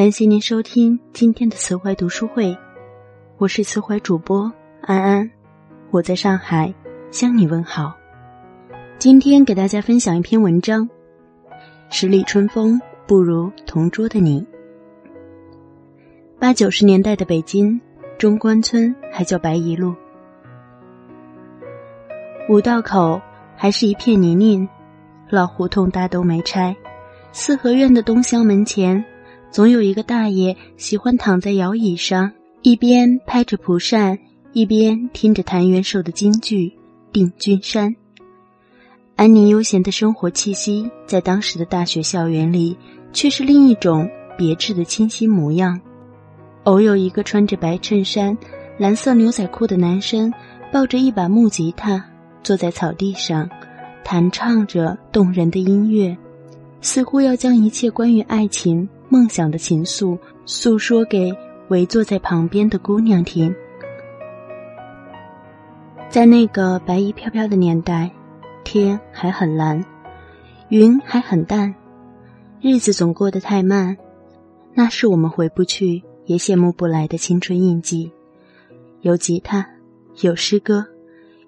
感谢您收听今天的慈怀读书会，我是慈怀主播安安，我在上海向你问好。今天给大家分享一篇文章：十里春风不如同桌的你。八九十年代的北京，中关村还叫白宜路，五道口还是一片泥泞，老胡同大都没拆，四合院的东厢门前。总有一个大爷喜欢躺在摇椅上，一边拍着蒲扇，一边听着谭元寿的京剧《定军山》。安宁悠闲的生活气息，在当时的大学校园里，却是另一种别致的清新模样。偶有一个穿着白衬衫、蓝色牛仔裤的男生，抱着一把木吉他，坐在草地上，弹唱着动人的音乐，似乎要将一切关于爱情。梦想的情愫，诉说给围坐在旁边的姑娘听。在那个白衣飘飘的年代，天还很蓝，云还很淡，日子总过得太慢。那是我们回不去也羡慕不来的青春印记。有吉他，有诗歌，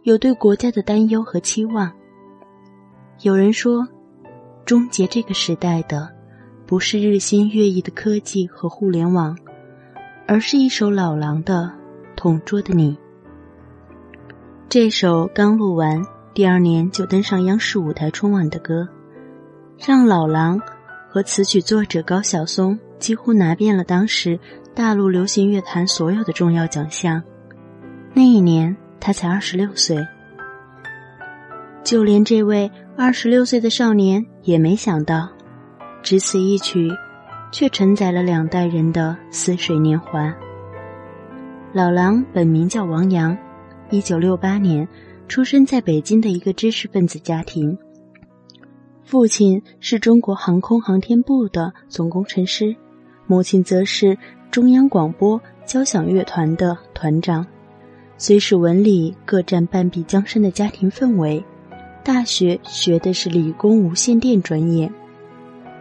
有对国家的担忧和期望。有人说，终结这个时代的。不是日新月异的科技和互联网，而是一首老狼的《同桌的你》。这首刚录完，第二年就登上央视舞台春晚的歌，让老狼和词曲作者高晓松几乎拿遍了当时大陆流行乐坛所有的重要奖项。那一年他才二十六岁，就连这位二十六岁的少年也没想到。只此一曲，却承载了两代人的似水年华。老狼本名叫王阳，一九六八年出生在北京的一个知识分子家庭。父亲是中国航空航天部的总工程师，母亲则是中央广播交响乐团的团长。虽是文理各占半壁江山的家庭氛围，大学学的是理工无线电专业。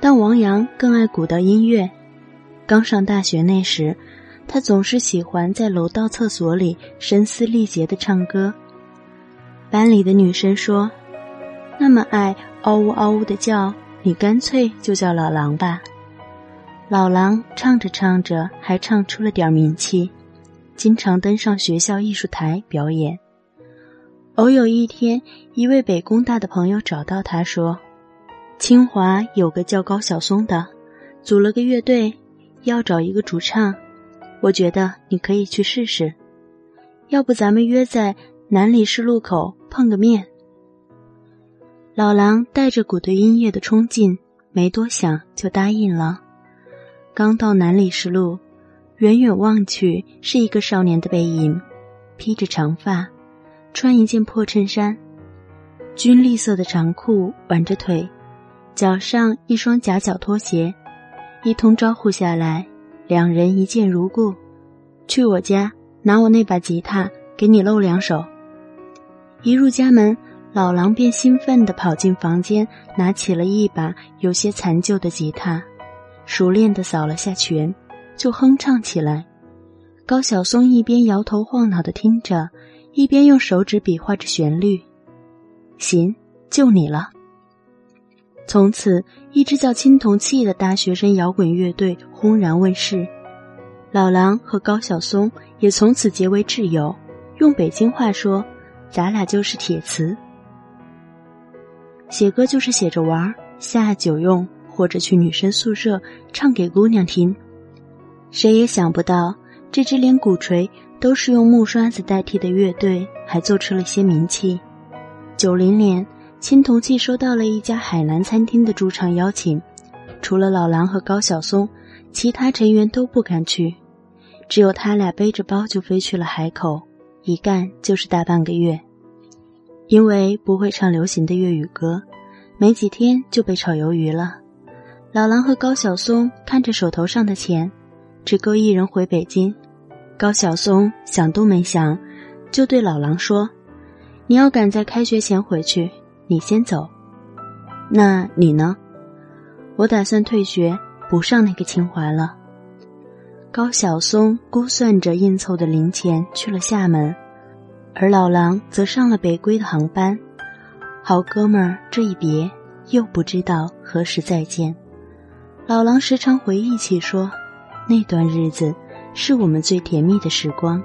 但王阳更爱古道音乐。刚上大学那时，他总是喜欢在楼道厕所里声嘶力竭的唱歌。班里的女生说：“那么爱嗷呜嗷呜的叫，你干脆就叫老狼吧。”老狼唱着唱着，还唱出了点名气，经常登上学校艺术台表演。偶有一天，一位北工大的朋友找到他说。清华有个叫高晓松的，组了个乐队，要找一个主唱，我觉得你可以去试试。要不咱们约在南礼士路口碰个面？老狼带着鼓对音乐的冲劲，没多想就答应了。刚到南礼士路，远远望去是一个少年的背影，披着长发，穿一件破衬衫，军绿色的长裤挽着腿。脚上一双夹脚拖鞋，一通招呼下来，两人一见如故。去我家拿我那把吉他，给你露两手。一入家门，老狼便兴奋地跑进房间，拿起了一把有些残旧的吉他，熟练地扫了下弦，就哼唱起来。高晓松一边摇头晃脑地听着，一边用手指比划着旋律。行，就你了。从此，一支叫青铜器的大学生摇滚乐队轰然问世。老狼和高晓松也从此结为挚友。用北京话说，咱俩就是铁磁。写歌就是写着玩，下酒用或者去女生宿舍唱给姑娘听。谁也想不到，这支连鼓槌都是用木刷子代替的乐队，还做出了些名气。九零年。青铜器收到了一家海南餐厅的驻唱邀请，除了老狼和高晓松，其他成员都不敢去，只有他俩背着包就飞去了海口，一干就是大半个月。因为不会唱流行的粤语歌，没几天就被炒鱿鱼了。老狼和高晓松看着手头上的钱，只够一人回北京。高晓松想都没想，就对老狼说：“你要赶在开学前回去。”你先走，那你呢？我打算退学，不上那个清华了。高晓松估算着应凑的零钱去了厦门，而老狼则上了北归的航班。好哥们儿这一别，又不知道何时再见。老狼时常回忆起说，那段日子是我们最甜蜜的时光。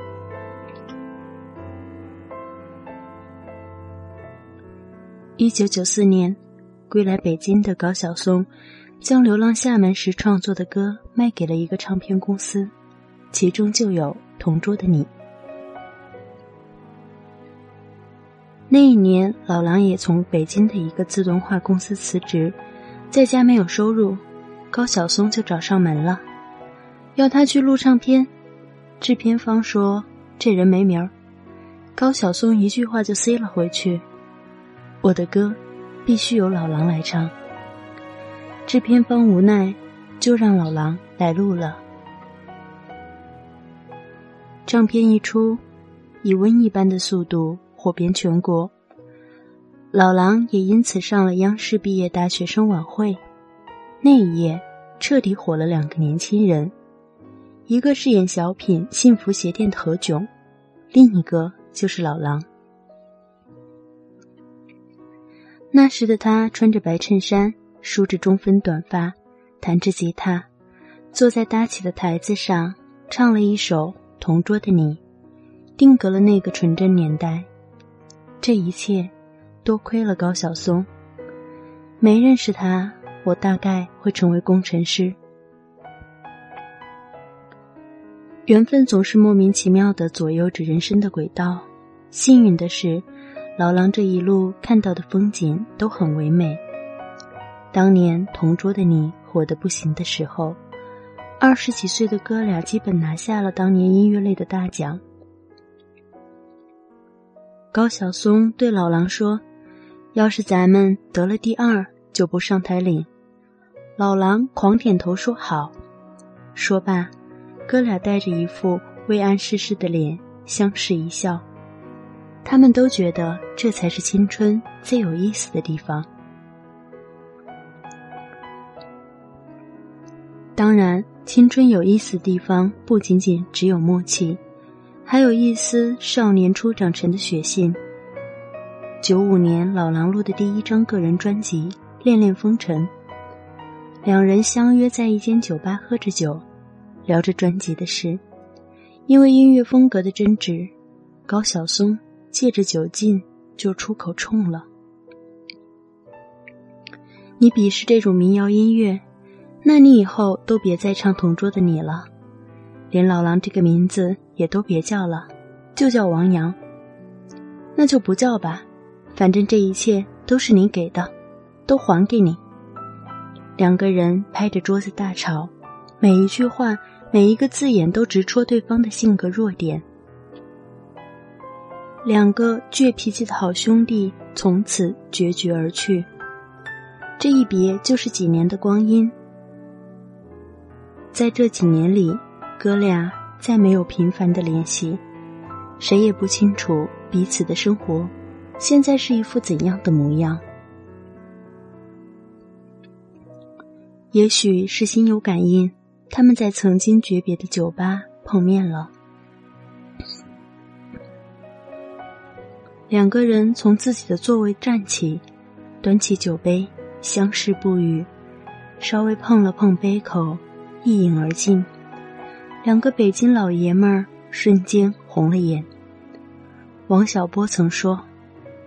一九九四年，归来北京的高晓松。将流浪厦门时创作的歌卖给了一个唱片公司，其中就有《同桌的你》。那一年，老狼也从北京的一个自动化公司辞职，在家没有收入，高晓松就找上门了，要他去录唱片。制片方说这人没名儿，高晓松一句话就塞了回去：“我的歌必须由老狼来唱。”制片方无奈，就让老狼来录了。唱片一出，以瘟疫般的速度火遍全国。老狼也因此上了央视毕业大学生晚会。那一夜，彻底火了两个年轻人，一个是演小品《幸福鞋店》的何炅，另一个就是老狼。那时的他穿着白衬衫。梳着中分短发，弹着吉他，坐在搭起的台子上，唱了一首《同桌的你》，定格了那个纯真年代。这一切，多亏了高晓松。没认识他，我大概会成为工程师。缘分总是莫名其妙的左右着人生的轨道。幸运的是，老狼这一路看到的风景都很唯美。当年同桌的你火得不行的时候，二十几岁的哥俩基本拿下了当年音乐类的大奖。高晓松对老狼说：“要是咱们得了第二，就不上台领。”老狼狂点头说：“好。”说罢，哥俩带着一副未谙世事的脸相视一笑。他们都觉得这才是青春最有意思的地方。当然，青春有意思的地方不仅仅只有默契，还有一丝少年初长成的血性。九五年，老狼录的第一张个人专辑《恋恋风尘》，两人相约在一间酒吧喝着酒，聊着专辑的事。因为音乐风格的争执，高晓松借着酒劲就出口冲了：“你鄙视这种民谣音乐？”那你以后都别再唱《同桌的你》了，连老狼这个名字也都别叫了，就叫王阳。那就不叫吧，反正这一切都是你给的，都还给你。两个人拍着桌子大吵，每一句话、每一个字眼都直戳对方的性格弱点。两个倔脾气的好兄弟从此决绝而去，这一别就是几年的光阴。在这几年里，哥俩再没有频繁的联系，谁也不清楚彼此的生活现在是一副怎样的模样。也许是心有感应，他们在曾经诀别的酒吧碰面了。两个人从自己的座位站起，端起酒杯，相视不语，稍微碰了碰杯口。一饮而尽，两个北京老爷们儿瞬间红了眼。王小波曾说：“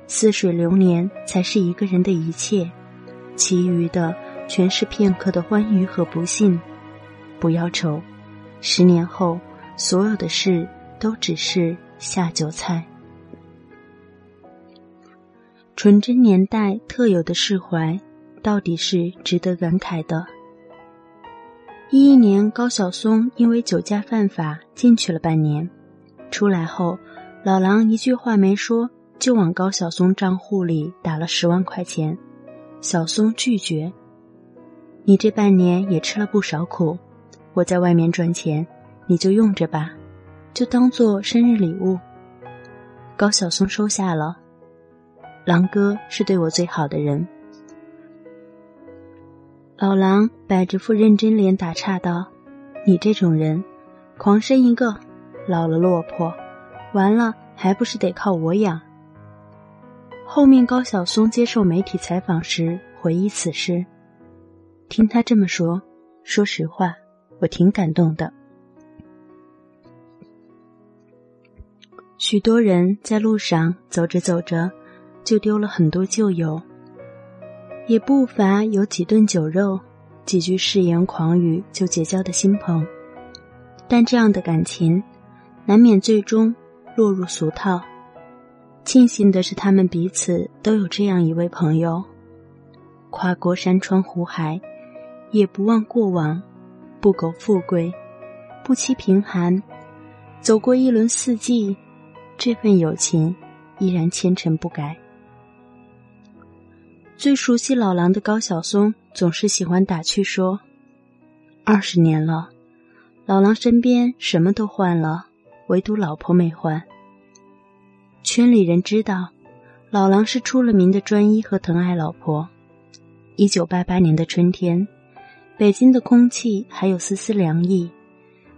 似水流年才是一个人的一切，其余的全是片刻的欢愉和不幸。不要愁，十年后所有的事都只是下酒菜。”纯真年代特有的释怀，到底是值得感慨的。一一年，高晓松因为酒驾犯法进去了半年，出来后，老狼一句话没说就往高晓松账户里打了十万块钱。小松拒绝：“你这半年也吃了不少苦，我在外面赚钱，你就用着吧，就当做生日礼物。”高晓松收下了。狼哥是对我最好的人。老狼摆着副认真脸打岔道：“你这种人，狂生一个，老了落魄，完了还不是得靠我养。后面高晓松接受媒体采访时回忆此事，听他这么说，说实话，我挺感动的。许多人在路上走着走着，就丢了很多旧友，也不乏有几顿酒肉、几句誓言狂语就结交的新朋。但这样的感情，难免最终落入俗套。庆幸的是，他们彼此都有这样一位朋友，跨过山川湖海，也不忘过往，不苟富贵，不欺贫寒，走过一轮四季。这份友情依然虔诚不改。最熟悉老狼的高晓松总是喜欢打趣说：“二十年了，老狼身边什么都换了，唯独老婆没换。”圈里人知道，老狼是出了名的专一和疼爱老婆。一九八八年的春天，北京的空气还有丝丝凉意，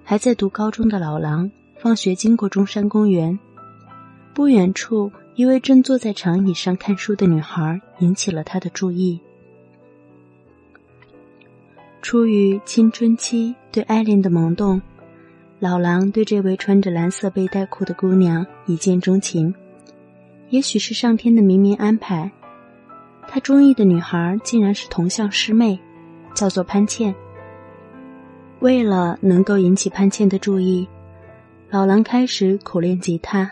还在读高中的老狼放学经过中山公园。不远处，一位正坐在长椅上看书的女孩引起了他的注意。出于青春期对爱恋的萌动，老狼对这位穿着蓝色背带裤的姑娘一见钟情。也许是上天的冥冥安排，他中意的女孩竟然是同校师妹，叫做潘倩。为了能够引起潘倩的注意，老狼开始苦练吉他。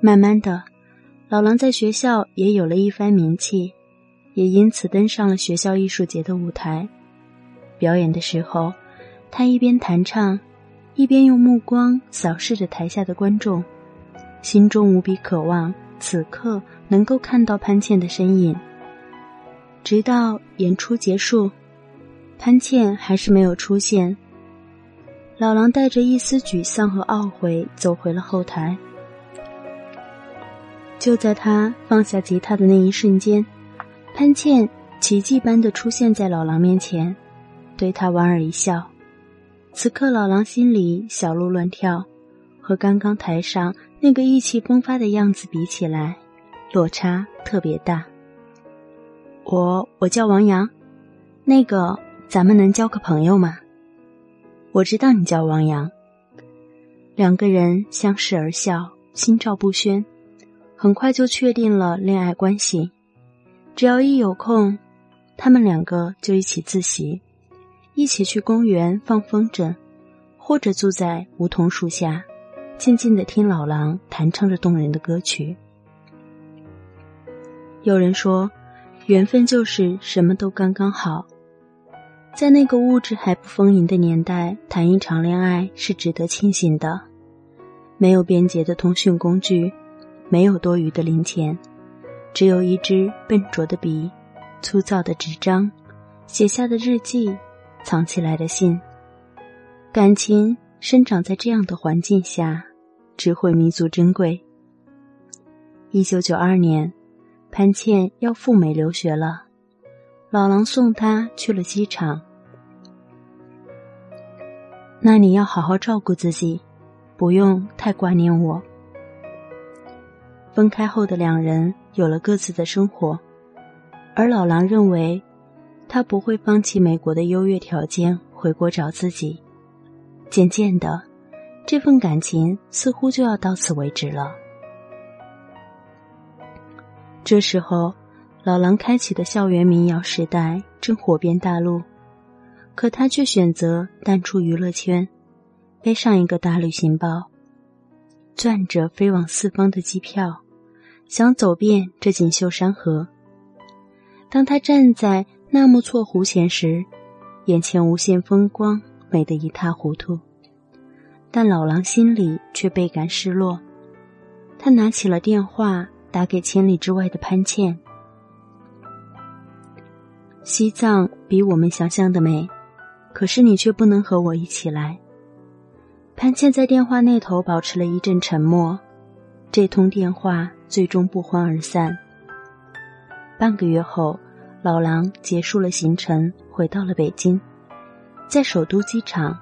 慢慢的，老狼在学校也有了一番名气，也因此登上了学校艺术节的舞台。表演的时候，他一边弹唱，一边用目光扫视着台下的观众，心中无比渴望此刻能够看到潘倩的身影。直到演出结束，潘倩还是没有出现。老狼带着一丝沮丧和懊悔走回了后台。就在他放下吉他的那一瞬间，潘倩奇迹般的出现在老狼面前，对他莞尔一笑。此刻，老狼心里小鹿乱跳，和刚刚台上那个意气风发的样子比起来，落差特别大。我我叫王阳，那个咱们能交个朋友吗？我知道你叫王阳。两个人相视而笑，心照不宣。很快就确定了恋爱关系，只要一有空，他们两个就一起自习，一起去公园放风筝，或者坐在梧桐树下，静静的听老狼弹唱着动人的歌曲。有人说，缘分就是什么都刚刚好，在那个物质还不丰盈的年代，谈一场恋爱是值得庆幸的，没有便捷的通讯工具。没有多余的零钱，只有一支笨拙的笔、粗糙的纸张、写下的日记、藏起来的信。感情生长在这样的环境下，只会弥足珍贵。一九九二年，潘倩要赴美留学了，老狼送她去了机场。那你要好好照顾自己，不用太挂念我。分开后的两人有了各自的生活，而老狼认为，他不会放弃美国的优越条件回国找自己。渐渐的，这份感情似乎就要到此为止了。这时候，老狼开启的校园民谣时代正火遍大陆，可他却选择淡出娱乐圈，背上一个大旅行包。攥着飞往四方的机票，想走遍这锦绣山河。当他站在纳木错湖前时，眼前无限风光，美得一塌糊涂。但老狼心里却倍感失落。他拿起了电话，打给千里之外的潘倩：“西藏比我们想象的美，可是你却不能和我一起来。”潘倩在电话那头保持了一阵沉默，这通电话最终不欢而散。半个月后，老狼结束了行程，回到了北京，在首都机场，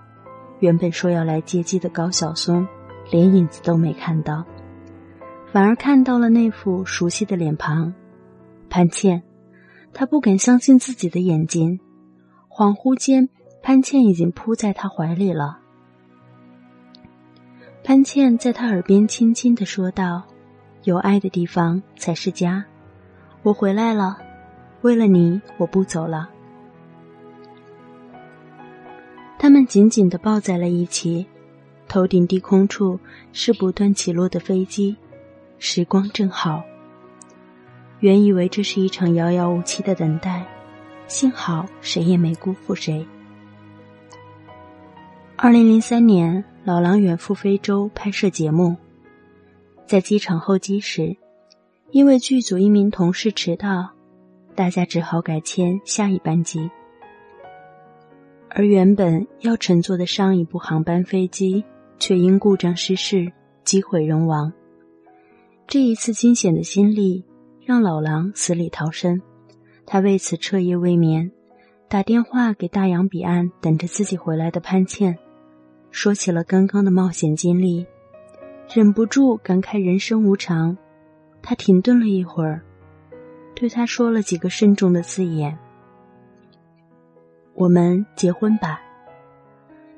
原本说要来接机的高晓松，连影子都没看到，反而看到了那副熟悉的脸庞，潘倩。他不敢相信自己的眼睛，恍惚间，潘倩已经扑在他怀里了。潘倩在他耳边轻轻的说道：“有爱的地方才是家，我回来了，为了你，我不走了。”他们紧紧的抱在了一起，头顶低空处是不断起落的飞机，时光正好。原以为这是一场遥遥无期的等待，幸好谁也没辜负谁。二零零三年，老狼远赴非洲拍摄节目，在机场候机时，因为剧组一名同事迟到，大家只好改签下一班机。而原本要乘坐的上一部航班飞机，却因故障失事，机毁人亡。这一次惊险的经历。让老狼死里逃生，他为此彻夜未眠，打电话给大洋彼岸等着自己回来的潘倩，说起了刚刚的冒险经历，忍不住感慨人生无常。他停顿了一会儿，对他说了几个慎重的字眼：“我们结婚吧。”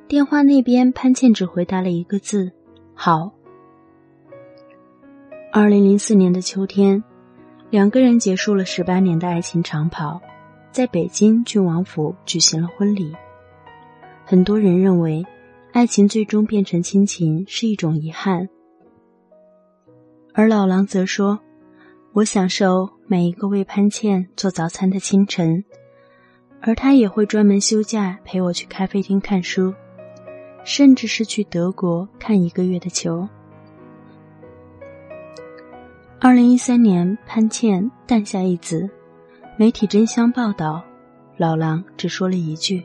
电话那边，潘倩只回答了一个字：“好。”二零零四年的秋天。两个人结束了十八年的爱情长跑，在北京郡王府举行了婚礼。很多人认为，爱情最终变成亲情是一种遗憾，而老狼则说：“我享受每一个为潘倩做早餐的清晨，而他也会专门休假陪我去咖啡厅看书，甚至是去德国看一个月的球。”二零一三年，潘倩诞下一子，媒体争相报道，老狼只说了一句：“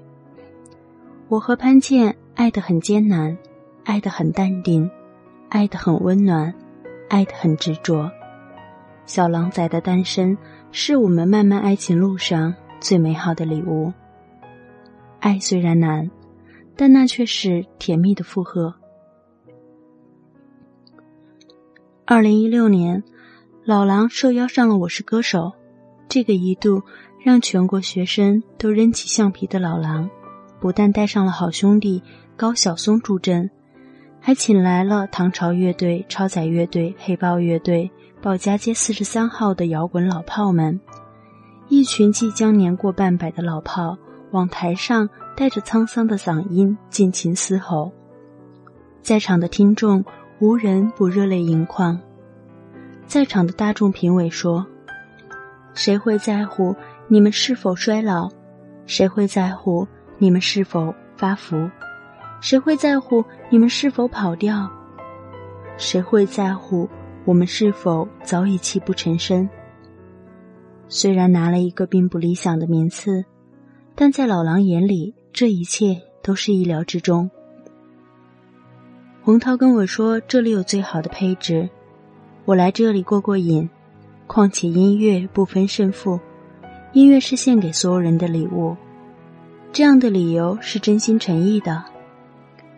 我和潘倩爱得很艰难，爱得很淡定，爱得很温暖，爱得很执着。小狼崽的单身，是我们漫漫爱情路上最美好的礼物。爱虽然难，但那却是甜蜜的负荷。”二零一六年。老狼受邀上了《我是歌手》，这个一度让全国学生都扔起橡皮的老狼，不但带上了好兄弟高晓松助阵，还请来了唐朝乐队、超载乐队、黑豹乐队、保家街四十三号的摇滚老炮们，一群即将年过半百的老炮往台上带着沧桑的嗓音尽情嘶吼，在场的听众无人不热泪盈眶。在场的大众评委说：“谁会在乎你们是否衰老？谁会在乎你们是否发福？谁会在乎你们是否跑掉？谁会在乎我们是否早已泣不成声？”虽然拿了一个并不理想的名次，但在老狼眼里，这一切都是意料之中。洪涛跟我说：“这里有最好的配置。”我来这里过过瘾，况且音乐不分胜负，音乐是献给所有人的礼物。这样的理由是真心诚意的。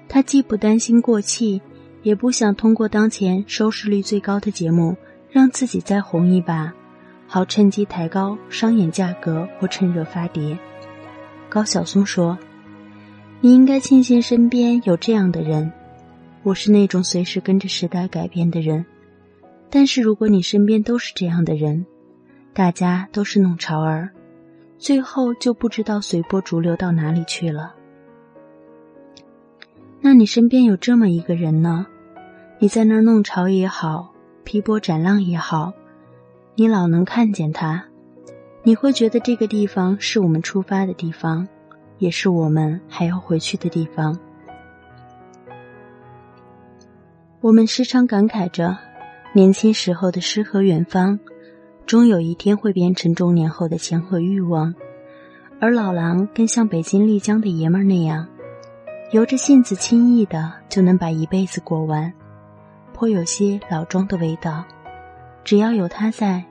他既不担心过气，也不想通过当前收视率最高的节目让自己再红一把，好趁机抬高商演价格或趁热发碟。高晓松说：“你应该庆幸身边有这样的人。我是那种随时跟着时代改变的人。”但是，如果你身边都是这样的人，大家都是弄潮儿，最后就不知道随波逐流到哪里去了。那你身边有这么一个人呢？你在那儿弄潮也好，劈波斩浪也好，你老能看见他，你会觉得这个地方是我们出发的地方，也是我们还要回去的地方。我们时常感慨着。年轻时候的诗和远方，终有一天会变成中年后的钱和欲望。而老狼更像北京丽江的爷们儿那样，由着性子轻易的就能把一辈子过完，颇有些老庄的味道。只要有他在，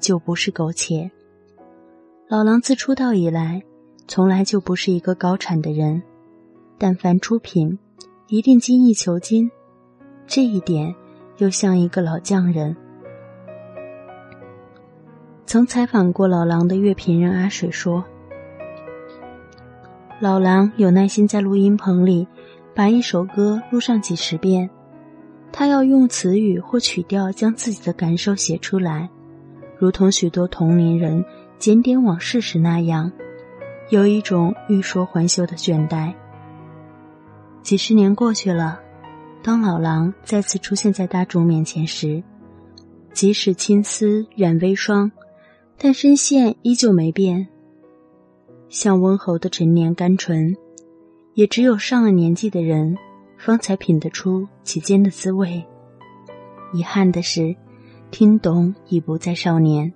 就不是苟且。老狼自出道以来，从来就不是一个高产的人，但凡出品一定精益求精，这一点又像一个老匠人。曾采访过老狼的乐评人阿水说：“老狼有耐心在录音棚里把一首歌录上几十遍，他要用词语或曲调将自己的感受写出来，如同许多同龄人检点往事时那样，有一种欲说还休的倦怠。几十年过去了，当老狼再次出现在大众面前时，即使青丝染微霜。”但声线依旧没变，像温侯的陈年甘醇，也只有上了年纪的人，方才品得出其间的滋味。遗憾的是，听懂已不再少年。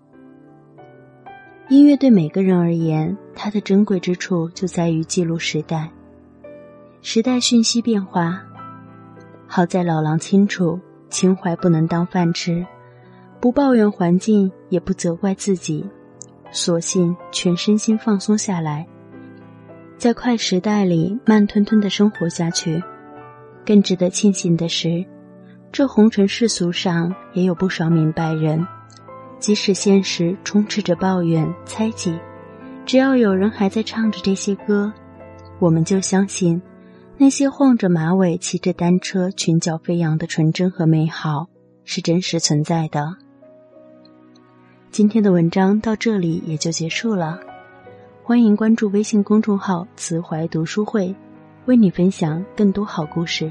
音乐对每个人而言，它的珍贵之处就在于记录时代。时代讯息变化，好在老狼清楚，情怀不能当饭吃。不抱怨环境，也不责怪自己，索性全身心放松下来，在快时代里慢吞吞的生活下去。更值得庆幸的是，这红尘世俗上也有不少明白人，即使现实充斥着抱怨、猜忌，只要有人还在唱着这些歌，我们就相信，那些晃着马尾、骑着单车、裙角飞扬的纯真和美好是真实存在的。今天的文章到这里也就结束了，欢迎关注微信公众号“慈怀读书会”，为你分享更多好故事。